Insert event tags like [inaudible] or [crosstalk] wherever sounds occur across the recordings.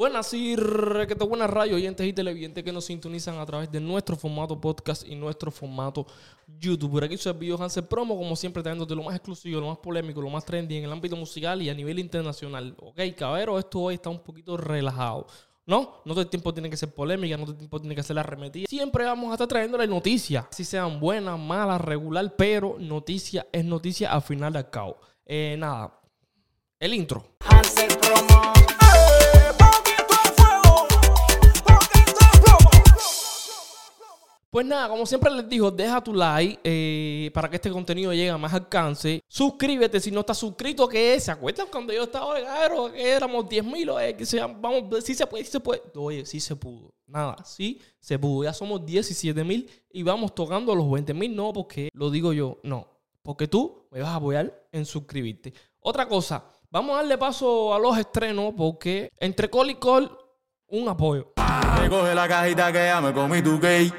Buenas y requete buenas radio oyentes y televidentes que nos sintonizan a través de nuestro formato podcast y nuestro formato YouTube. Por aquí soy Video Hansel Promo, como siempre, trayéndote lo más exclusivo, lo más polémico, lo más trendy en el ámbito musical y a nivel internacional. Ok, cabero, esto hoy está un poquito relajado. No, no todo el tiempo tiene que ser polémica, no todo el tiempo tiene que ser la arremetida. Siempre vamos a estar trayéndole noticias, si sean buenas, malas, regular, pero noticia es noticia al final del cabo. Eh, nada, el intro. Hansel Promo. Pues nada, como siempre les digo, deja tu like eh, para que este contenido llegue a más alcance. Suscríbete si no estás suscrito, que es. ¿Se acuerdan cuando yo estaba de que éramos 10 mil? Que se, vamos, sí se puede, sí se puede. Oye, sí se pudo. Nada, sí se pudo. Ya somos 17 mil y vamos tocando los 20 mil. No, porque lo digo yo, no. Porque tú me vas a apoyar en suscribirte. Otra cosa, vamos a darle paso a los estrenos porque entre call y call, un apoyo. Me coge la cajita que ya me comí tu gay.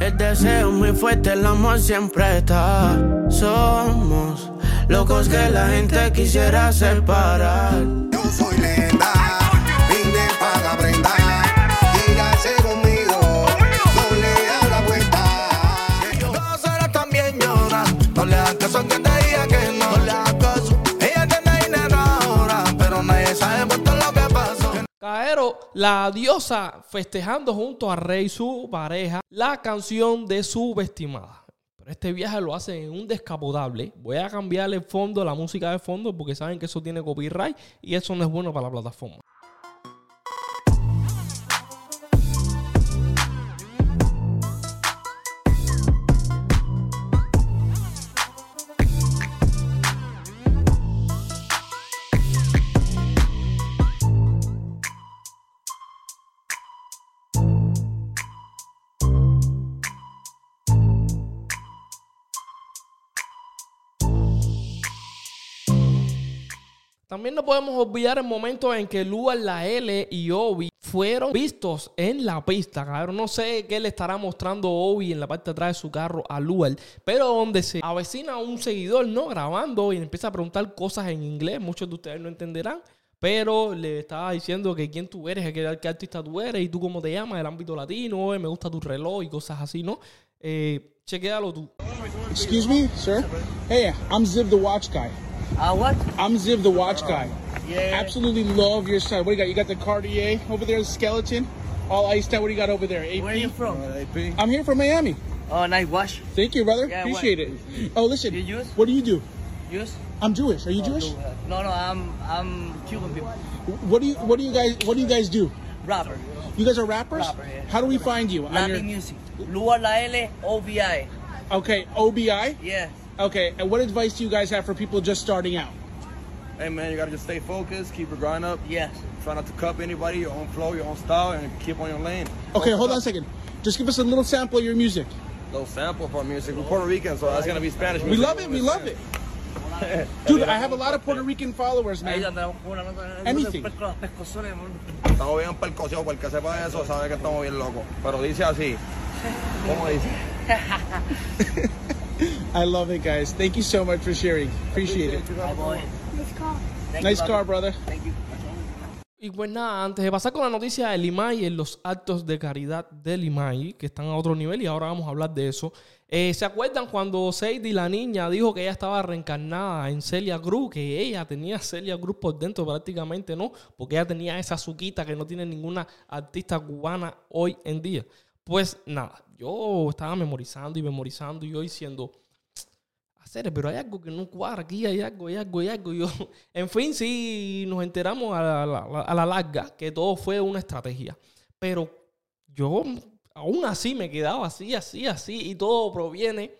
El deseo muy fuerte, el amor siempre está. Somos locos que la gente quisiera separar. Yo soy la diosa festejando junto a Rey, su pareja, la canción de subestimada. Pero este viaje lo hace en un descapotable. Voy a cambiarle el fondo, la música de fondo, porque saben que eso tiene copyright y eso no es bueno para la plataforma. También no podemos olvidar el momento en que Luan, la L y Obi fueron vistos en la pista. Cabrón, no sé qué le estará mostrando Obi en la parte de atrás de su carro a Luan, pero donde se avecina un seguidor, ¿no? Grabando y empieza a preguntar cosas en inglés. Muchos de ustedes no entenderán. Pero le estaba diciendo que quién tú eres, qué, qué artista tú eres y tú cómo te llamas, el ámbito latino, eh, me gusta tu reloj y cosas así, ¿no? Eh, chequéalo tú. Excuse me, sir. Hey, I'm Ziv the watch guy. Ah, what? I'm Ziv the watch guy. Yeah. Absolutely love your style. What do you got? You got the Cartier over there, the skeleton, all iced out. What do you got over there? AP. Where are you from? I'm here from Miami. Oh, nice wash. Thank you, brother. Yeah, Appreciate it. Oh, listen. You use? What do you do? Use? I'm Jewish. Are you Jewish? No, no, I'm I'm Cuban people. What do you What do you guys What do you guys do? Rapper. You guys are rappers. Rapper, yeah. How do we find you? On Latin your- music. Lua La L O V I. okay, OBI. Yeah. Okay, and what advice do you guys have for people just starting out? Hey man, you gotta just stay focused, keep your grind up. Yes. Try not to cup anybody, your own flow, your own style, and keep on your lane. Okay, Focus hold on a second. Just give us a little sample of your music. Little sample of our music. We're Puerto Rican, so that's gonna be Spanish We love it. We love it. [laughs] Dude, I have a lot of Puerto Rican followers, man. andamos con una nota. Anything. Con los pescozones, amor. Estamos bien percoseados, porque sepa eso sabe que estamos bien locos. Pero dice así. ¿Cómo dice? [laughs] I love it, guys. Thank you so much for sharing. Appreciate it. Nice car, brother. Thank you. Y pues nada, antes de pasar con la noticia de Limay en los actos de caridad de Limay, que están a otro nivel y ahora vamos a hablar de eso. eh, ¿Se acuerdan cuando Sadie, la niña, dijo que ella estaba reencarnada en Celia Cruz? Que ella tenía Celia Cruz por dentro prácticamente, ¿no? Porque ella tenía esa suquita que no tiene ninguna artista cubana hoy en día. Pues nada, yo estaba memorizando y memorizando y yo diciendo, hacer, pero hay algo que no cuadra aquí, hay algo, hay algo, hay algo. [laughs] Yo, en fin, sí nos enteramos a la larga que todo fue una estrategia. Pero yo aún así me quedaba así, así, así, y todo proviene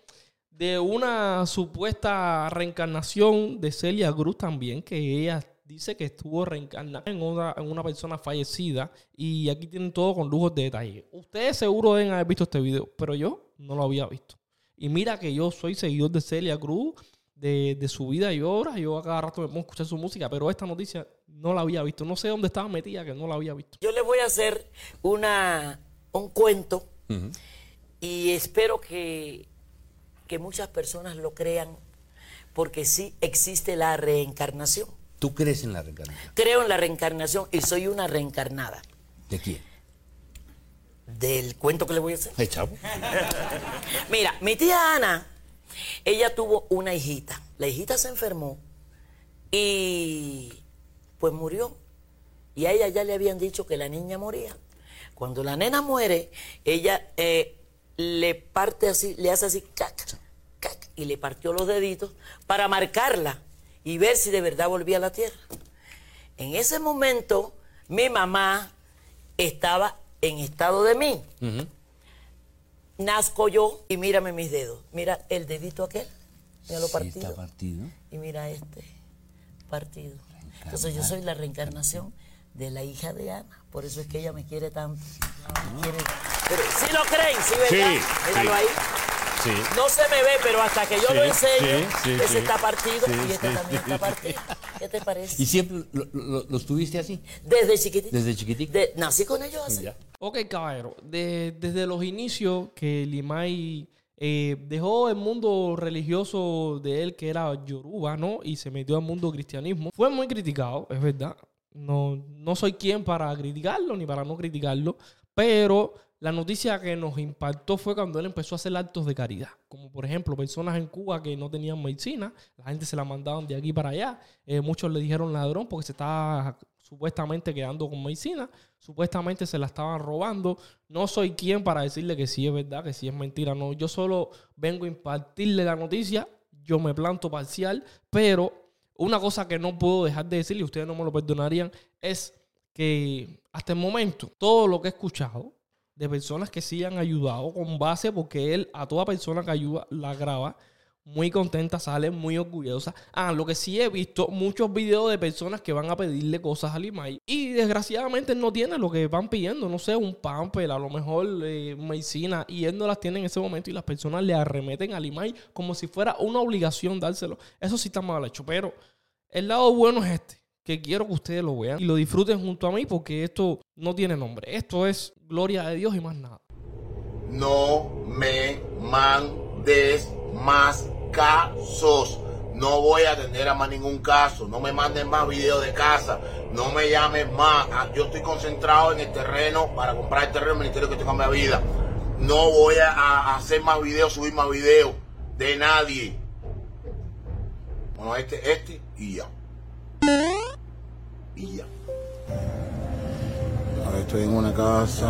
de una supuesta reencarnación de Celia Cruz también, que ella dice que estuvo reencarnada en una, en una persona fallecida y aquí tienen todo con lujos de detalle. Ustedes seguro deben haber visto este video, pero yo no lo había visto. Y mira que yo soy seguidor de Celia Cruz, de, de su vida y obras. Yo a cada rato me pongo a escuchar su música, pero esta noticia no la había visto. No sé dónde estaba metida que no la había visto. Yo les voy a hacer una, un cuento y espero que, que muchas personas lo crean porque sí existe la reencarnación. ¿Tú crees en la reencarnación? Creo en la reencarnación y soy una reencarnada. ¿De quién? Del cuento que les voy a hacer. ¿El chavo? [laughs] Mira, mi tía Ana, ella tuvo una hijita. La hijita se enfermó y pues murió. Y a ella ya le habían dicho que la niña moría. Cuando la nena muere, ella eh, le parte así, le hace así, cac, cac, y le partió los deditos para marcarla y ver si de verdad volvía a la tierra. En ese momento, mi mamá estaba en estado de mí. Nazco yo y mírame mis dedos. Mira el dedito aquel, mira lo Sí, partido. está partido. Y mira este, partido. Entonces yo soy la reencarnación de la hija de Ana. Por eso es que ella me quiere tanto. Me quiere- Pero si lo creen, sí, ¿verdad? Sí, Míralo sí. ahí. Sí. No se me ve, pero hasta que yo Sí, lo enseño, sí, sí, ese sí. está partido Sí, y este sí, también está partido. ¿Qué te parece? ¿Y siempre lo, lo- lo tuviste así? Desde chiquitito. ¿Desde chiquitico? De- nací con ellos así. Ya. Ok, caballero. de- desde los inicios que Limay eh, dejó el mundo religioso de él, que era Yoruba, ¿no? Y se metió al mundo cristianismo. Fue muy criticado, es verdad. No, no soy quien para criticarlo ni para no criticarlo. Pero la noticia que nos impactó fue cuando él empezó a hacer actos de caridad. Como por ejemplo, personas en Cuba que no tenían medicina, la gente se la mandaban de aquí para allá. Eh, muchos le dijeron ladrón porque se estaba supuestamente quedando con medicina. Supuestamente se la estaban robando. No soy quien para decirle que sí es verdad, que sí es mentira. No, yo solo vengo a impartirle la noticia. Yo me planto parcial, pero una cosa que no puedo dejar de decirle, y ustedes no me lo perdonarían, es que hasta el momento todo lo que he escuchado de personas que sí han ayudado con base porque él a toda persona que ayuda la graba muy contenta, sale muy orgullosa. Ah, lo que sí he visto muchos videos de personas que van a pedirle cosas a Limay y desgraciadamente él no tiene lo que van pidiendo, no sé, un pamper, a lo mejor eh, medicina y él no las tiene en ese momento y las personas le arremeten a Limay como si fuera una obligación dárselo. Eso sí está mal hecho, pero el lado bueno es este, que quiero que ustedes lo vean y lo disfruten junto a mí porque esto no tiene nombre. Esto es gloria de Dios y más nada. No me mandes más casos. No voy a atender a más ningún caso. No me manden más videos de casa. No me llames más. Ah, Yo estoy concentrado en el terreno para comprar el terreno ministerio que tengo en mi vida. No voy a hacer más videos, subir más videos de nadie. Bueno, este, este y ya. Y ya. Estoy en una casa,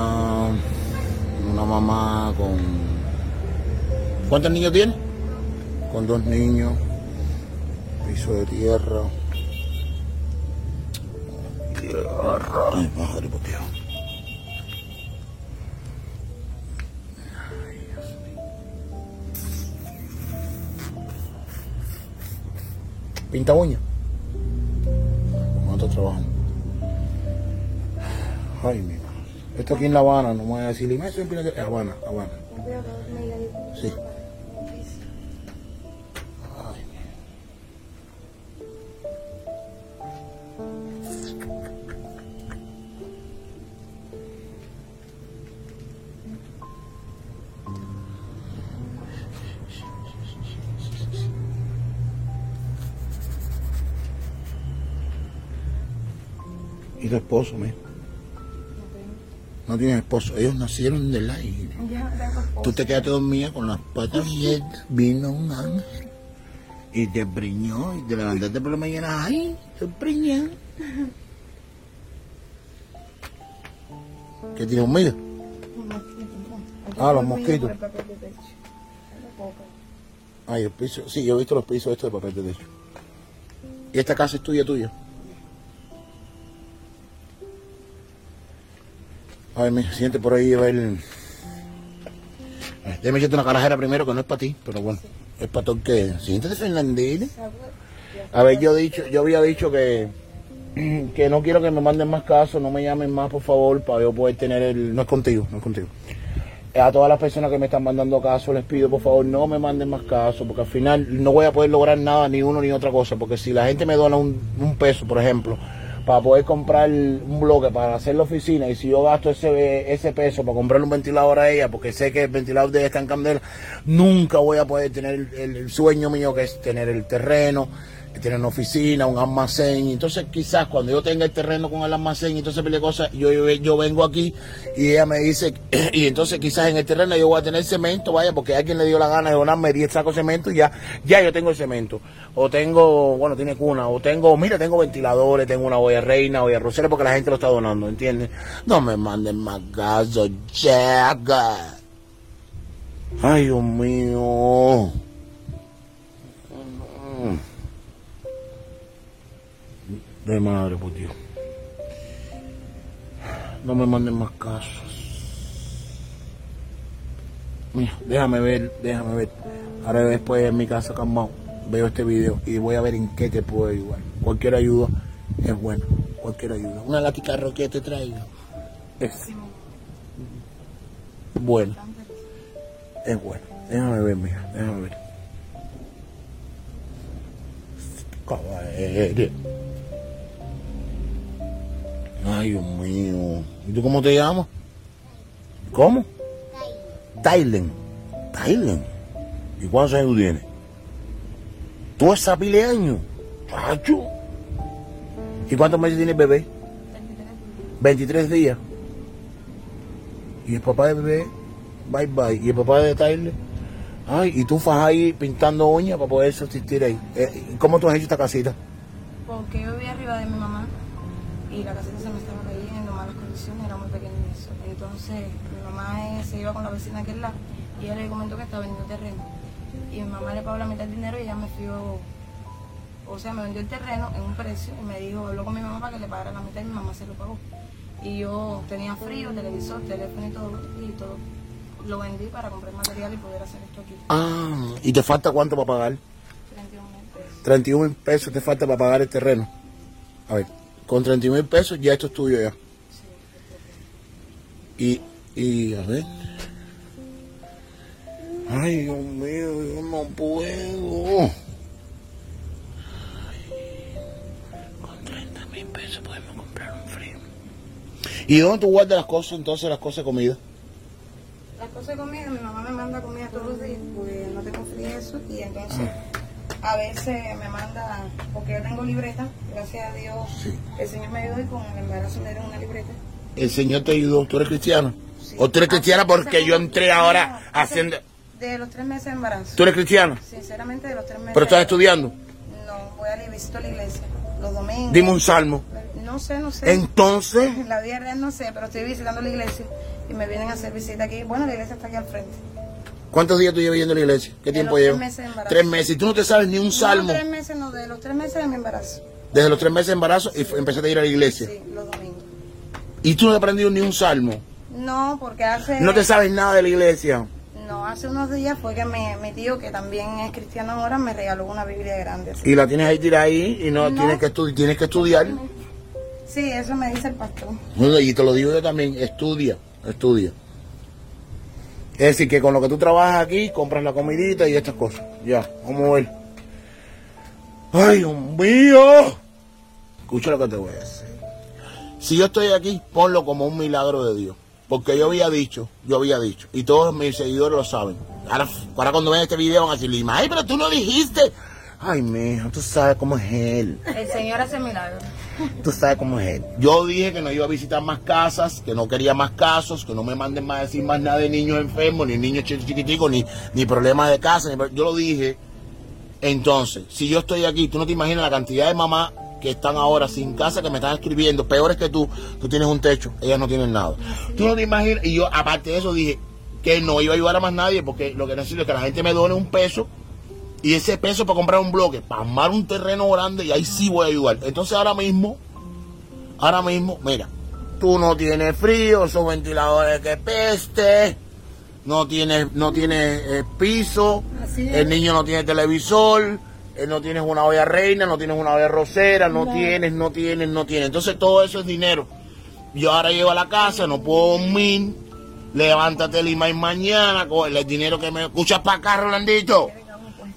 una mamá con... ¿Cuántos niños tiene? Con dos niños, piso de tierra. Tierra. Ay, madre, por Dios. Pinta uña. ¿Cuánto trabajan? Ay, mi. Esto aquí en La Habana, no me voy a decir, "Lima, eso en Habana, Habana. Sí. ¿Y tu esposo, me? No tienes esposo. Ellos nacieron del aire. Tú te quedaste dormida con las patas abiertas. Vino un ángel y te preñó y te levantaste por la mañana. ¡Ay! Estoy preñada. [laughs] ¿Qué tienes hormigas? Ah, los mosquitos. Ay, el piso. Sí, yo he visto los pisos estos de papel de techo. ¿Y esta casa es tuya, tuya? A ver, mira, siente por ahí a ver. Eh, Déjame echarte una carajera primero que no es para ti, pero bueno, es para todo el que. Siéntate, Fernandina. A ver, yo dicho, yo había dicho que [clears throat] que no quiero que me manden más casos, no me llamen más, por favor, para yo poder tener el... No es contigo, no es contigo. A todas las personas que me están mandando casos, les pido, por favor, no me manden más casos, porque al final no voy a poder lograr nada, ni uno ni otra cosa, porque si la gente me dona un, un peso, por ejemplo, para poder comprar un bloque para hacer la oficina y si yo gasto ese, ese peso para comprarle un ventilador a ella porque sé que el ventilador de ella está en candela, nunca voy a poder tener el, sueño mío que es tener el terreno, tener una oficina, un almacén. Entonces quizás cuando yo tenga el terreno con el almacén y pila de cosas, yo, yo, yo vengo aquí y ella me dice, [clears throat] y entonces quizás en el terreno yo voy a tener cemento, vaya, porque alguien le dio la gana de donarme 10 sacos de cemento y ya, ya yo tengo el cemento. O tengo, bueno, tiene cuna, o tengo, mira, tengo ventiladores, tengo una olla reina, olla rosera, porque la gente lo está donando, ¿entiendes? No me manden más gaso, Jack. Ay, Dios mío. Madre, por Dios. No me manden más casos. Mira, déjame ver, déjame ver. Ahora después en mi casa calmado veo este video y voy a ver en qué te puedo ayudar. Cualquier ayuda es buena. Cualquier ayuda. Una latica que te traigo. Es bueno. Es bueno. Déjame ver, mija. Déjame ver. Caballero. Ay, Dios mío. ¿Y tú cómo te llamas? ¿Cómo? Tylen. Tylen. ¿Y cuántos años tienes? ¿Tú eres años? Chacho. ¿Y cuántos meses tiene el bebé? 23 días. ¿Y el papá del bebé? Bye bye. ¿Y el papá de Tyler? Ay, y tú fas ahí pintando uñas para poder subsistir ahí. Eh, ¿y ¿Cómo tú has hecho esta casita? Porque yo vivía arriba de mi mamá y la casita se me estaba cayendo, malas condiciones, era muy pequeña y eso. Entonces mi mamá eh, se iba con la vecina de aquel lado y ella le comentó que estaba vendiendo terreno. Y mi mamá le pagó la mitad del dinero y ella me fió, o sea, me vendió el terreno en un precio y me dijo, habló con mi mamá para que le pagara la mitad y mi mamá se lo pagó. Y yo tenía frío, televisor, teléfono y todo, y todo lo vendí para comprar material y poder hacer esto aquí. Ah, ¿y te falta cuánto para pagar? 31 mil pesos. 31 mil pesos te falta para pagar el terreno. A ver, con 31 mil pesos ya esto es tuyo ya. Y, y, a ver. Ay, Dios mío, yo no puedo. Con 30 mil pesos podemos comprar un frío. ¿Y dónde tú guardas las cosas entonces, las cosas de comida? Las cosas de comida, mi mamá me manda comida todos los días, porque no tengo frío eso, y entonces a veces me manda, porque yo tengo libreta, gracias a Dios, el Señor me ayudó y con el embarazo me dieron una libreta. El Señor te ayudó. ¿Tú eres cristiana? ¿O tú eres cristiana porque yo entré ahora haciendo... De los tres meses de embarazo. ¿Tú eres cristiana? Sinceramente, de los tres meses. ¿Pero estás estudiando? No, voy a la, visito la iglesia los domingos. Dime un salmo. No sé, no sé. Entonces, [laughs] La vida real no sé, pero estoy visitando la iglesia y me vienen a hacer visita aquí. Bueno, la iglesia está aquí al frente. ¿Cuántos días tú llevas yendo a la iglesia? ¿Qué De tiempo los tres llevas? meses de embarazo. Tres meses. ¿Y tú no te sabes ni un No, salmo? tres meses, no, de los tres meses de mi embarazo. Desde los tres meses de embarazo y empezaste a ir a la iglesia. Sí, los domingos. ¿Y tú no has aprendido ni un salmo? No, porque hace... No te sabes nada de la iglesia. No, hace unos días fue que mi, mi tío, que también es cristiano ahora, me regaló una Biblia grande. así. Y la tienes ahí tirada ahí y no, No. Tienes, que tienes que estudiar. Sí, eso me dice el pastor. Bueno, Y te lo digo yo también, estudia, estudia. Es decir, que con lo que tú trabajas aquí, compras la comidita y estas cosas. Ya, vamos a ver. ¡Ay, Dios mío! Escucha lo que te voy a decir. Si yo estoy aquí, ponlo como un milagro de Dios. Porque yo había dicho, yo había dicho, y todos mis seguidores lo saben. Ahora, ahora cuando ven este video van a decir, ay, pero tú no dijiste. Ay, mijo, tú sabes cómo es él. El Señor hace milagros. [laughs] Tú sabes cómo es él. Yo dije que no iba a visitar más casas, que no quería más casos, que no me manden más decir más nada de niños enfermos, ni niños chi- chiquiticos, ni, ni problemas de casa. yo lo dije. Entonces, si yo estoy aquí, tú no te imaginas la cantidad de mamás que están ahora sin casa, que me están escribiendo, peores que tú, tú tienes un techo, ellas no tienen nada. Tú no te imaginas, y yo aparte de eso dije que no iba a ayudar a más nadie, porque lo que necesito es que la gente me done un peso y ese peso para comprar un bloque, para armar un terreno grande y ahí sí voy a ayudar. Entonces ahora mismo, ahora mismo, mira, tú no tienes frío, esos ventiladores que peste, no tienes, no tienes eh, piso, el niño no tiene televisor, eh, no tienes una olla reina, no tienes una olla rosera, no, No. tienes, no tienes, no tienes. Entonces todo eso es dinero. Yo ahora llego a la casa, no puedo dormir, levántate Lima y mañana, coge el dinero que me... ¿Escuchas para acá, Rolandito?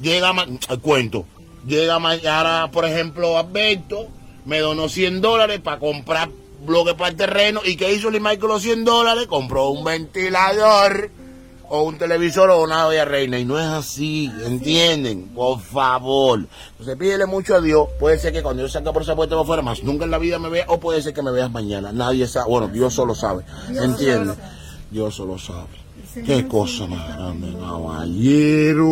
Llega, el cuento, llega mañana, por ejemplo, Alberto, me donó 100 dólares para comprar bloques para el terreno. ¿Y qué hizo Limay con los 100 dólares? Compró un ventilador o un televisor o una olla reina. Y no es así, ¿entienden? Por favor. Entonces pídele mucho a Dios. Puede ser que cuando yo salga por esa puerta para afuera, más nunca en la vida me vea, o puede ser que me veas mañana. Nadie sabe. Bueno, Dios solo sabe. ¿Entiendes? Dios solo sabe. Qué cosa más grande, caballero.